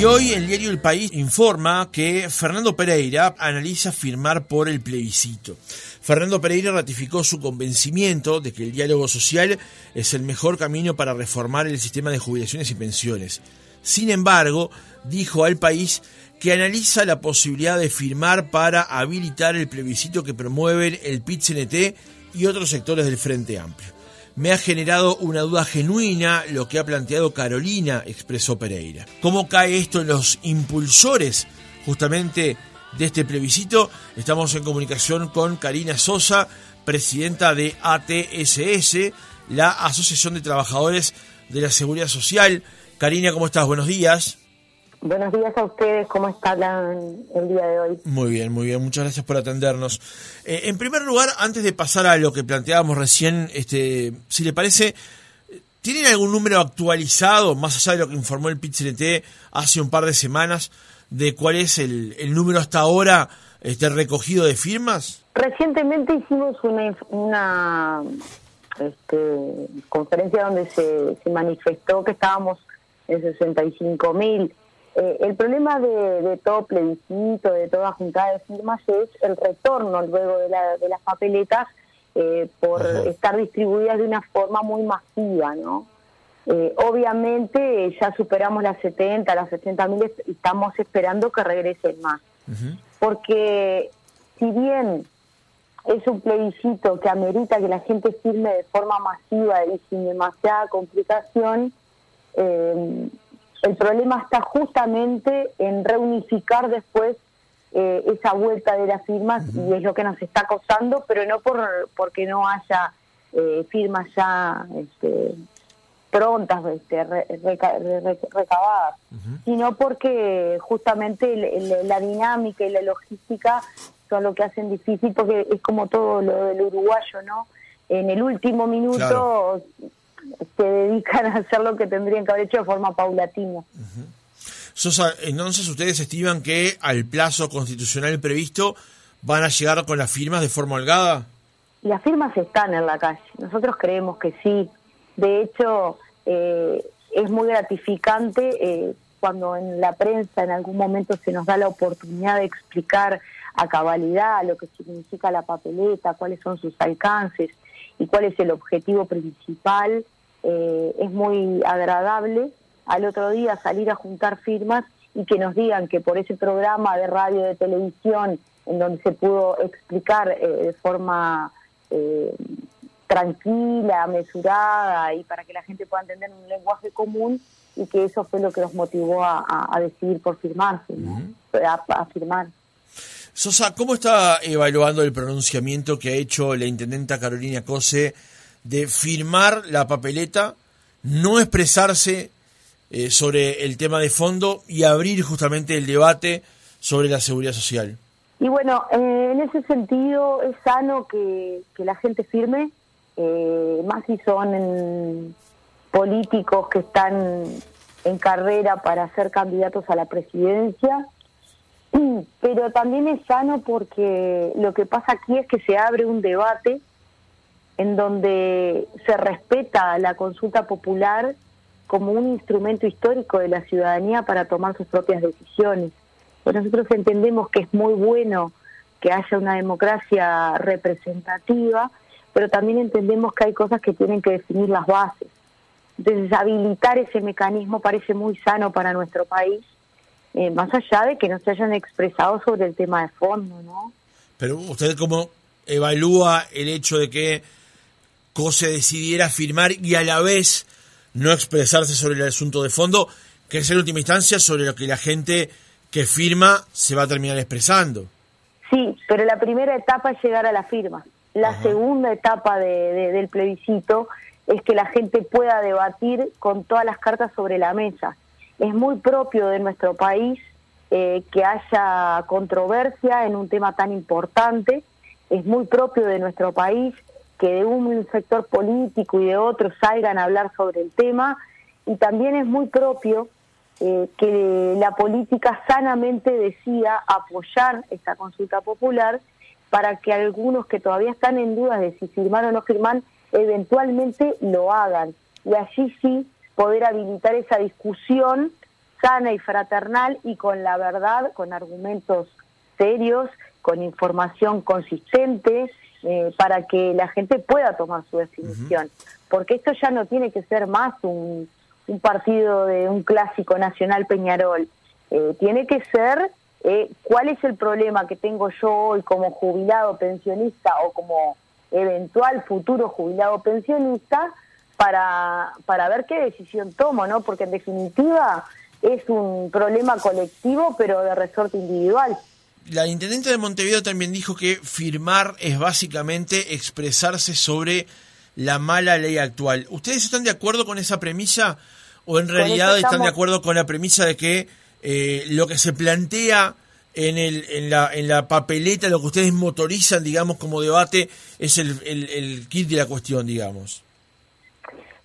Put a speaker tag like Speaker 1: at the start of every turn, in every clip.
Speaker 1: Y hoy el diario El País informa que Fernando Pereira analiza firmar por el plebiscito. Fernando Pereira ratificó su convencimiento de que el diálogo social es el mejor camino para reformar el sistema de jubilaciones y pensiones. Sin embargo, dijo al país que analiza la posibilidad de firmar para habilitar el plebiscito que promueven el PIT-CNT y otros sectores del Frente Amplio. Me ha generado una duda genuina lo que ha planteado Carolina, expresó Pereira. ¿Cómo cae esto en los impulsores justamente de este plebiscito? Estamos en comunicación con Karina Sosa, presidenta de ATSS, la Asociación de Trabajadores de la Seguridad Social. Karina, ¿cómo estás? Buenos días.
Speaker 2: Buenos días a ustedes, ¿cómo están el día de hoy?
Speaker 1: Muy bien, muy bien, muchas gracias por atendernos. Eh, en primer lugar, antes de pasar a lo que planteábamos recién, este, si le parece, ¿tienen algún número actualizado, más allá de lo que informó el PIT-CNT hace un par de semanas, de cuál es el, número hasta ahora este, recogido de firmas?
Speaker 2: Recientemente hicimos una, una este, conferencia donde se, se manifestó que estábamos en 65 mil eh, el problema de, todo plebiscito, de toda juntada de firmas, es el retorno luego de, las papeletas eh, por estar distribuidas de una forma muy masiva, ¿no? Eh, obviamente ya superamos las 70, las 80 mil y estamos esperando que regresen más. Porque si bien es un plebiscito que amerita que la gente firme de forma masiva y sin demasiada complicación, eh, el problema está justamente en reunificar después eh, esa vuelta de las firmas y es lo que nos está costando, pero no por porque no haya eh, firmas ya este, prontas, este, recabadas, sino porque justamente la dinámica y la logística son lo que hacen difícil, porque es como todo lo del uruguayo, ¿no? En el último minuto se dedican a hacer lo que tendrían que haber hecho de forma paulatina.
Speaker 1: Sosa, entonces ustedes estiman que al plazo constitucional previsto van a llegar con las firmas de forma holgada?
Speaker 2: Las firmas están en la calle, nosotros creemos que sí. De hecho, eh, es muy gratificante eh, cuando en la prensa en algún momento se nos da la oportunidad de explicar a cabalidad lo que significa la papeleta, cuáles son sus alcances y cuál es el objetivo principal eh, es muy agradable al otro día salir a juntar firmas y que nos digan que por ese programa de radio, de televisión, en donde se pudo explicar eh, de forma eh, tranquila, mesurada y para que la gente pueda entender un lenguaje común y que eso fue lo que nos motivó a, decidir por firmarse, a, firmar.
Speaker 1: Sosa, ¿cómo está evaluando el pronunciamiento que ha hecho la intendenta Carolina Cose de firmar la papeleta, no expresarse eh, sobre el tema de fondo y abrir justamente el debate sobre la seguridad social.
Speaker 2: Y bueno, eh, en ese sentido es sano que, la gente firme, eh, más si son políticos que están en carrera para ser candidatos a la presidencia, pero también es sano porque lo que pasa aquí es que se abre un debate en donde se respeta la consulta popular como un instrumento histórico de la ciudadanía para tomar sus propias decisiones. Pues nosotros entendemos que es muy bueno que haya una democracia representativa, pero también entendemos que hay cosas que tienen que definir las bases. Entonces, habilitar ese mecanismo parece muy sano para nuestro país, eh, más allá de que no se hayan expresado sobre el tema de fondo, ¿no?
Speaker 1: Pero usted cómo evalúa el hecho de que se decidiera firmar y a la vez no expresarse sobre el asunto de fondo, que es en última instancia sobre lo que la gente que firma se va a terminar expresando.
Speaker 2: Sí, pero la primera etapa es llegar a la firma. La segunda etapa del plebiscito es que la gente pueda debatir con todas las cartas sobre la mesa. Es muy propio de nuestro país eh, que haya controversia en un tema tan importante. Es muy propio de nuestro país que de un sector político y de otro salgan a hablar sobre el tema y también es muy propio eh, que la política sanamente decida apoyar esta consulta popular para que algunos que todavía están en dudas de si firmar o no firmar eventualmente lo hagan. Y allí sí poder habilitar esa discusión sana y fraternal y con la verdad, con argumentos serios, con información consistente, eh, para que la gente pueda tomar su definición. Porque esto ya no tiene que ser más un, un partido de un clásico nacional Peñarol. Eh, tiene que ser eh, cuál es el problema que tengo yo hoy como jubilado pensionista o como eventual futuro jubilado pensionista para, para ver qué decisión tomo, ¿no? Porque en definitiva es un problema colectivo, pero de resorte individual.
Speaker 1: La intendente de Montevideo también dijo que firmar es básicamente expresarse sobre la mala ley actual. ¿Ustedes están de acuerdo con esa premisa o en realidad están de acuerdo con la premisa de que eh, lo que se plantea en, el, en, la, en la papeleta, lo que ustedes motorizan, digamos, como debate, es el, el, kit de la cuestión, digamos.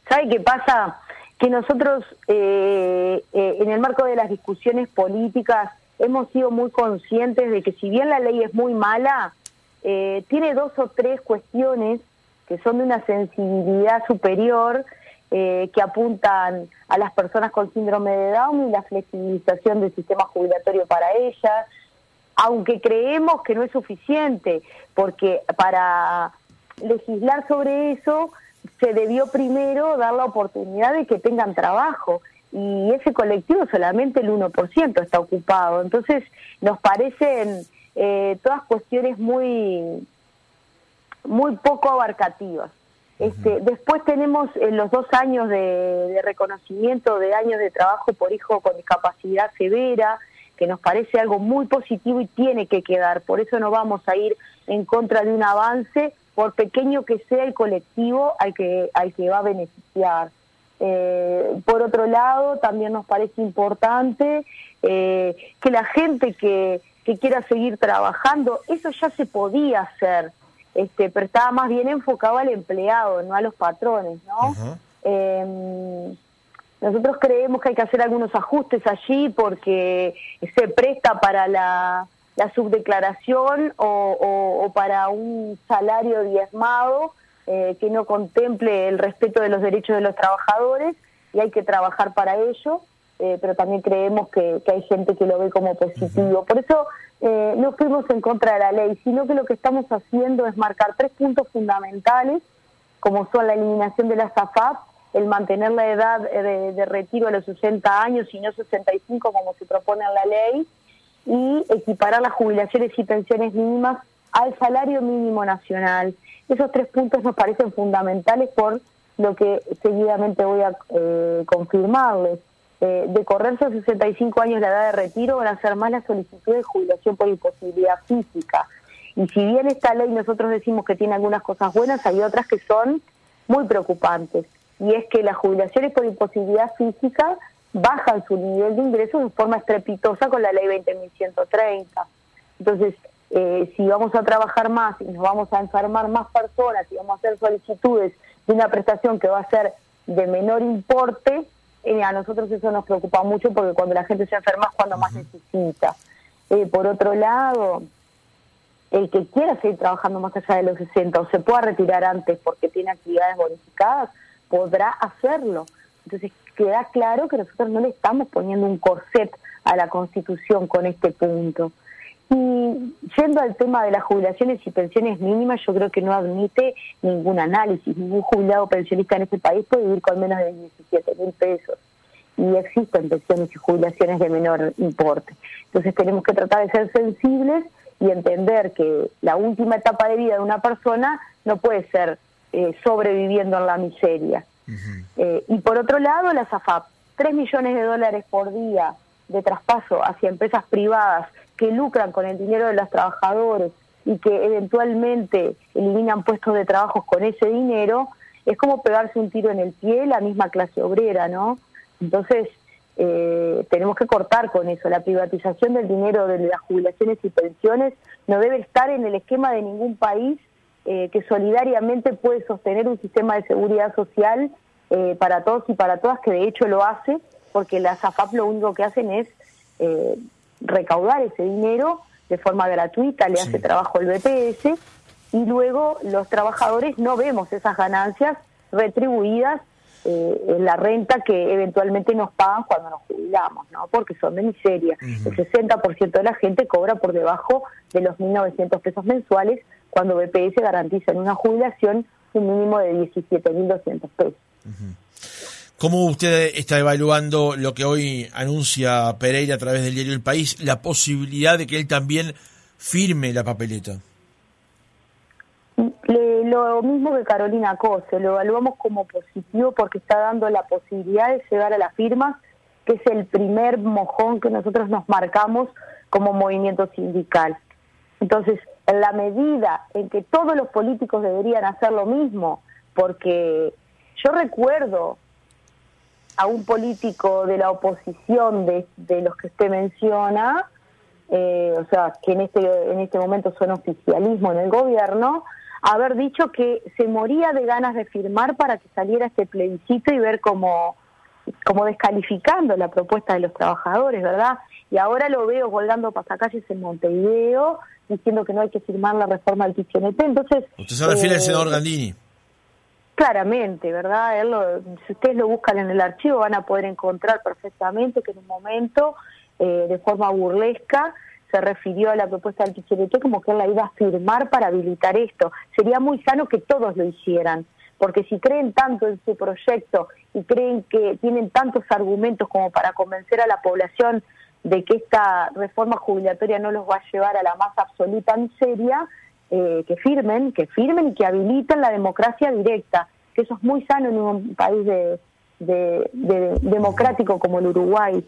Speaker 2: ¿Sabe qué pasa? Que nosotros, eh, eh, en el marco de las discusiones políticas, hemos sido muy conscientes de que si bien la ley es muy mala, tiene dos o tres cuestiones que son de una sensibilidad superior eh, que apuntan a las personas con síndrome de Down y la flexibilización del sistema jubilatorio para ellas, aunque creemos que no es suficiente, porque para legislar sobre eso se debió primero dar la oportunidad de que tengan trabajo y ese colectivo solamente el 1% está ocupado. Entonces nos parecen eh, todas cuestiones muy, muy poco abarcativas. Este, después tenemos eh, los dos años de, reconocimiento de años de trabajo por hijo con discapacidad severa, que nos parece algo muy positivo y tiene que quedar. Por eso no vamos a ir en contra de un avance, por pequeño que sea el colectivo al que, al que va a beneficiar. Eh, por otro lado, también nos parece importante eh, que la gente que, que quiera seguir trabajando, eso ya se podía hacer este, pero estaba más bien enfocado al empleado, no a los patrones, ¿no? Em, nosotros creemos que hay que hacer algunos ajustes allí porque se presta para la, subdeclaración o, para un salario diezmado eh, que no contemple el respeto de los derechos de los trabajadores y hay que trabajar para ello. Eh, pero también creemos que, hay gente que lo ve como positivo. Por eso eh, no fuimos en contra de la ley, sino que lo que estamos haciendo es marcar tres puntos fundamentales, como son la eliminación de la SAFAP, el mantener la edad de, retiro a los 60 años y no 65 como se propone en la ley, y equiparar las jubilaciones y pensiones mínimas al salario mínimo nacional. Esos tres puntos nos parecen fundamentales por lo que seguidamente voy a eh, confirmarles. Eh, de correrse a 65 años la edad de retiro van a ser más las solicitudes de jubilación por imposibilidad física. Y si bien esta ley nosotros decimos que tiene algunas cosas buenas, hay otras que son muy preocupantes. Y es que las jubilaciones por imposibilidad física bajan su nivel de ingresos de forma estrepitosa con la ley 20.130. Entonces, eh, si vamos a trabajar más y nos vamos a enfermar más personas y vamos a hacer solicitudes de una prestación que va a ser de menor importe, eh, a nosotros eso nos preocupa mucho porque cuando la gente se enferma es cuando más necesita. Eh, por otro lado, el que quiera seguir trabajando más allá de los 60 o se pueda retirar antes porque tiene actividades bonificadas, podrá hacerlo. Entonces queda claro que nosotros no le estamos poniendo un corset a la Constitución con este punto. Y yendo al tema de las jubilaciones y pensiones mínimas, yo creo que no admite ningún análisis. Ningún jubilado pensionista en este país puede vivir con menos de 17 mil pesos. Y existen pensiones y jubilaciones de menor importe. Entonces tenemos que tratar de ser sensibles y entender que la última etapa de vida de una persona no puede ser eh, sobreviviendo en la miseria. Eh, y por otro lado, la SAFAP, 3 millones de dólares por día de traspaso hacia empresas privadas que lucran con el dinero de los trabajadores y que eventualmente eliminan puestos de trabajo con ese dinero, es como pegarse un tiro en el pie la misma clase obrera, ¿no? Entonces, eh, tenemos que cortar con eso. La privatización del dinero de las jubilaciones y pensiones no debe estar en el esquema de ningún país eh, que solidariamente puede sostener un sistema de seguridad social eh, para todos y para todas, que de hecho lo hace, porque las AFAP lo único que hacen es recaudar ese dinero de forma gratuita, le hace trabajo el BPS y luego los trabajadores no vemos esas ganancias retribuidas eh, la renta que eventualmente nos pagan cuando nos jubilamos, ¿no? Porque son de miseria. El 60% de la gente cobra por debajo de los 1.900 pesos mensuales cuando BPS garantiza en una jubilación un mínimo de 17.200 pesos.
Speaker 1: ¿Cómo usted está evaluando lo que hoy anuncia Pereira a través del diario El País, la posibilidad de que él también firme la papeleta?
Speaker 2: lo mismo que Carolina Cose, lo evaluamos como positivo porque está dando la posibilidad de llegar a las firmas, que es el primer mojón que nosotros nos marcamos como movimiento sindical. Entonces, en la medida en que todos los políticos deberían hacer lo mismo, porque yo recuerdo a un político de la oposición de, de los que usted menciona, eh, o sea, que en este, en este momento son oficialismo en el gobierno, haber dicho que se moría de ganas de firmar para que saliera este plebiscito y ver cómo, como descalificando la propuesta de los trabajadores, ¿verdad? Y ahora lo veo colgando pasacalles en Montevideo diciendo que no hay que firmar la reforma del PCNT. Entonces,
Speaker 1: Usted se refiere al senador Gandini.
Speaker 2: Claramente, ¿verdad? si ustedes lo buscan en el archivo van a poder encontrar perfectamente que en un momento, eh, de forma burlesca, se refirió a la propuesta del Pichirete como que él la iba a firmar para habilitar esto. Sería muy sano que todos lo hicieran, porque si creen tanto en su proyecto y creen que tienen tantos argumentos como para convencer a la población de que esta reforma jubilatoria no los va a llevar a la más absoluta miseria, eh, que firmen, que firmen y que habiliten la democracia directa, que eso es muy sano en un país de, democrático como el Uruguay.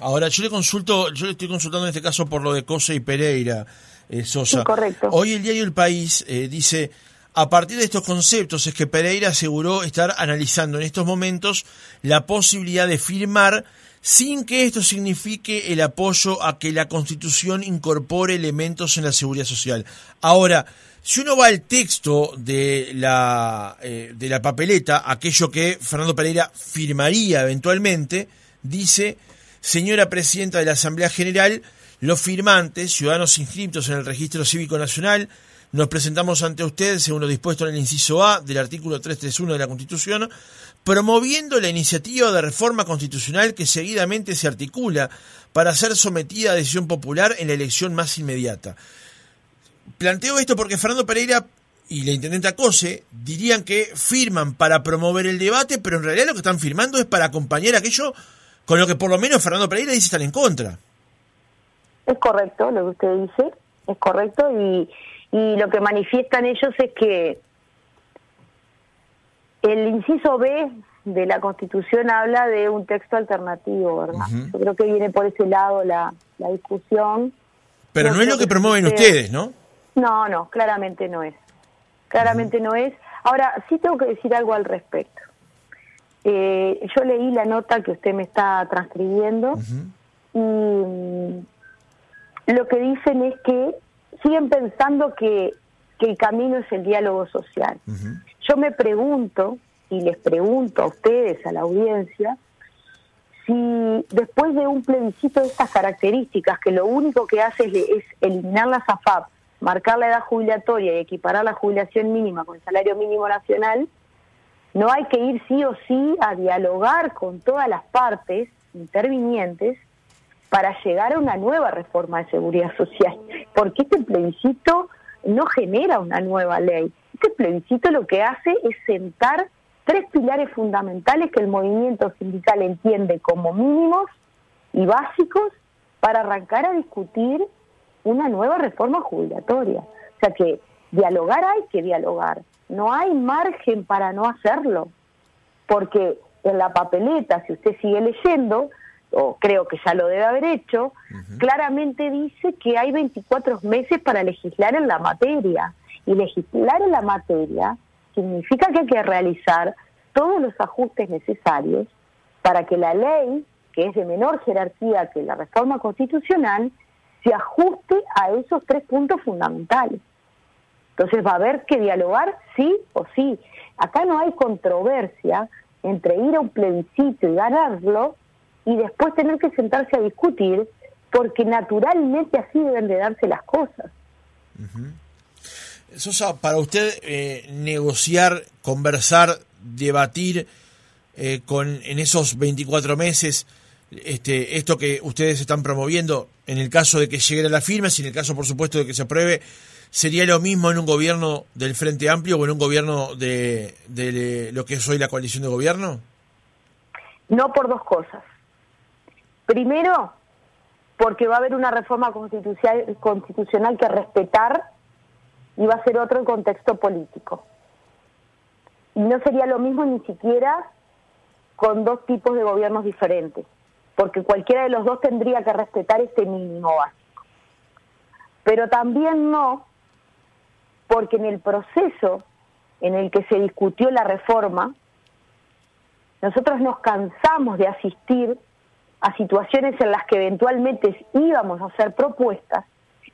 Speaker 1: Ahora, yo le consulto, yo le estoy consultando en este caso por lo de Cosa y Pereira, eh, Sosa.
Speaker 2: correcto.
Speaker 1: Hoy el diario El País eh, dice, a partir de estos conceptos es que Pereira aseguró estar analizando en estos momentos la posibilidad de firmar sin que esto signifique el apoyo a que la Constitución incorpore elementos en la seguridad social. Ahora, si uno va al texto de la, eh, de la papeleta, aquello que Fernando Pereira firmaría eventualmente, dice, señora Presidenta de la Asamblea General, los firmantes, ciudadanos inscritos en el Registro Cívico Nacional, nos presentamos ante usted, según lo dispuesto en el inciso A del artículo 331 de la Constitución, promoviendo la iniciativa de reforma constitucional que seguidamente se articula para ser sometida a decisión popular en la elección más inmediata. Planteo esto porque Fernando Pereira y la intendenta Cose dirían que firman para promover el debate, pero en realidad lo que están firmando es para acompañar aquello con lo que por lo menos Fernando Pereira dice estar en contra.
Speaker 2: Es correcto lo que usted dice, es correcto y, y lo que manifiestan ellos es que el inciso B de la Constitución habla de un texto alternativo, ¿verdad? Yo creo que viene por ese lado la, la discusión.
Speaker 1: Pero no, es lo que, promueven ustedes, ¿no?
Speaker 2: No, no, claramente no es. Claramente no es. Ahora, sí tengo que decir algo al respecto. Eh, yo leí la nota que usted me está transcribiendo y mm, lo que dicen es que siguen pensando que, que el camino es el diálogo social. Yo me pregunto, y les pregunto a ustedes, a la audiencia, si después de un plebiscito de estas características, que lo único que hace es, eliminar la SAFAP, marcar la edad jubilatoria y equiparar la jubilación mínima con el salario mínimo nacional, no hay que ir sí o sí a dialogar con todas las partes intervinientes para llegar a una nueva reforma de seguridad social, porque este plebiscito no genera una nueva ley. Este plebiscito lo que hace es sentar tres pilares fundamentales que el movimiento sindical entiende como mínimos y básicos para arrancar a discutir una nueva reforma jubilatoria. O sea que dialogar hay que dialogar, no hay margen para no hacerlo, porque en la papeleta, si usted sigue leyendo, o creo que ya lo debe haber hecho, claramente dice que hay 24 meses para legislar en la materia. Y legislar en la materia significa que hay que realizar todos los ajustes necesarios para que la ley, que es de menor jerarquía que la reforma constitucional, se ajuste a esos tres puntos fundamentales. Entonces va a haber que dialogar sí o sí. Acá no hay controversia entre ir a un plebiscito y ganarlo y después tener que sentarse a discutir, porque naturalmente así deben de darse las cosas.
Speaker 1: Sosa, para usted eh, negociar, conversar, debatir, eh, con en esos 24 meses este, esto que ustedes están promoviendo, en el caso de que llegue a la firma, si en el caso, por supuesto, de que se apruebe, sería lo mismo en un gobierno del Frente Amplio o en un gobierno de, de lo que es hoy la coalición de gobierno?
Speaker 2: No por dos cosas. Primero, porque va a haber una reforma constitucional, constitucional que respetar va a ser otro contexto político. Y no sería lo mismo ni siquiera con dos tipos de gobiernos diferentes, porque cualquiera de los dos tendría que respetar este mínimo básico. Pero también no, porque en el proceso en el que se discutió la reforma, nosotros nos cansamos de asistir a situaciones en las que eventualmente íbamos a hacer propuestas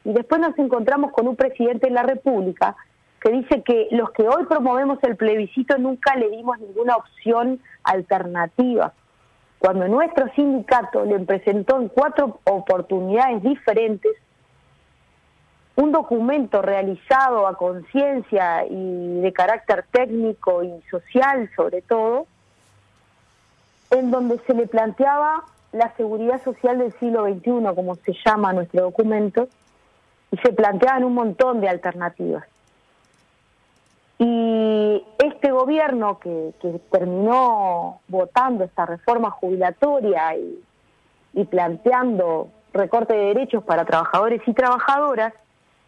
Speaker 2: y después nos encontramos con un presidente de la República que dice que los que hoy promovemos el plebiscito nunca le dimos ninguna opción alternativa. Cuando nuestro sindicato le presentó en cuatro oportunidades diferentes un documento realizado a conciencia y de carácter técnico y social sobre todo, en donde se le planteaba la seguridad social del siglo XXI, como se llama nuestro documento, y se planteaban un montón de alternativas. Y este gobierno que, terminó votando esta reforma jubilatoria y, y planteando recorte de derechos para trabajadores y trabajadoras,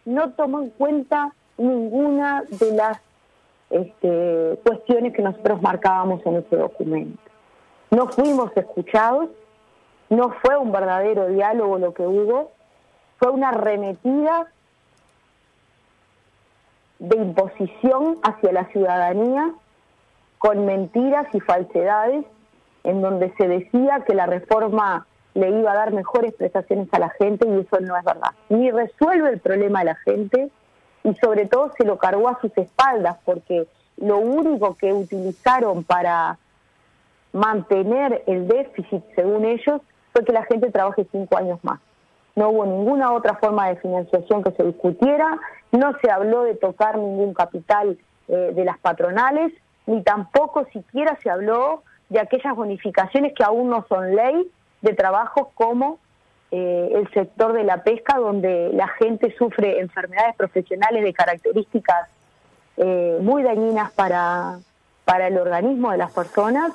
Speaker 2: no tomó en cuenta ninguna de las este, cuestiones que nosotros marcábamos en ese documento. No fuimos escuchados, no fue un verdadero diálogo lo que hubo, fue una arremetida de imposición hacia la ciudadanía con mentiras y falsedades en donde se decía que la reforma le iba a dar mejores prestaciones a la gente y eso no es verdad. Ni resuelve el problema de la gente y sobre todo se lo cargó a sus espaldas porque lo único que utilizaron para mantener el déficit, según ellos, fue que la gente trabaje cinco años más. No hubo ninguna otra forma de financiación que se discutiera, no se habló de tocar ningún capital eh, de las patronales, ni tampoco siquiera se habló de aquellas bonificaciones que aún no son ley de trabajos como eh, el sector de la pesca, donde la gente sufre enfermedades profesionales de características eh, muy dañinas para, para el organismo de las personas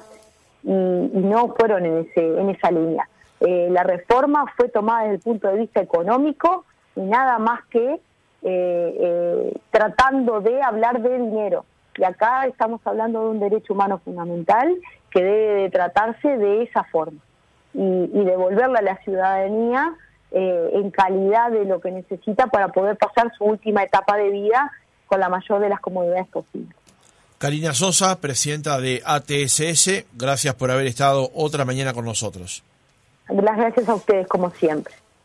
Speaker 2: y, no fueron en, ese, en esa línea. Eh, la reforma fue tomada desde el punto de vista económico y nada más que tratando de hablar de dinero. Y acá estamos hablando de un derecho humano fundamental que debe de tratarse de esa forma y, devolverle a la ciudadanía eh, en calidad de lo que necesita para poder pasar su última etapa de vida con la mayor de las comodidades posibles.
Speaker 1: Karina Sosa, presidenta de ATSS, gracias por haber estado otra mañana con nosotros.
Speaker 2: Las gracias a ustedes, como siempre.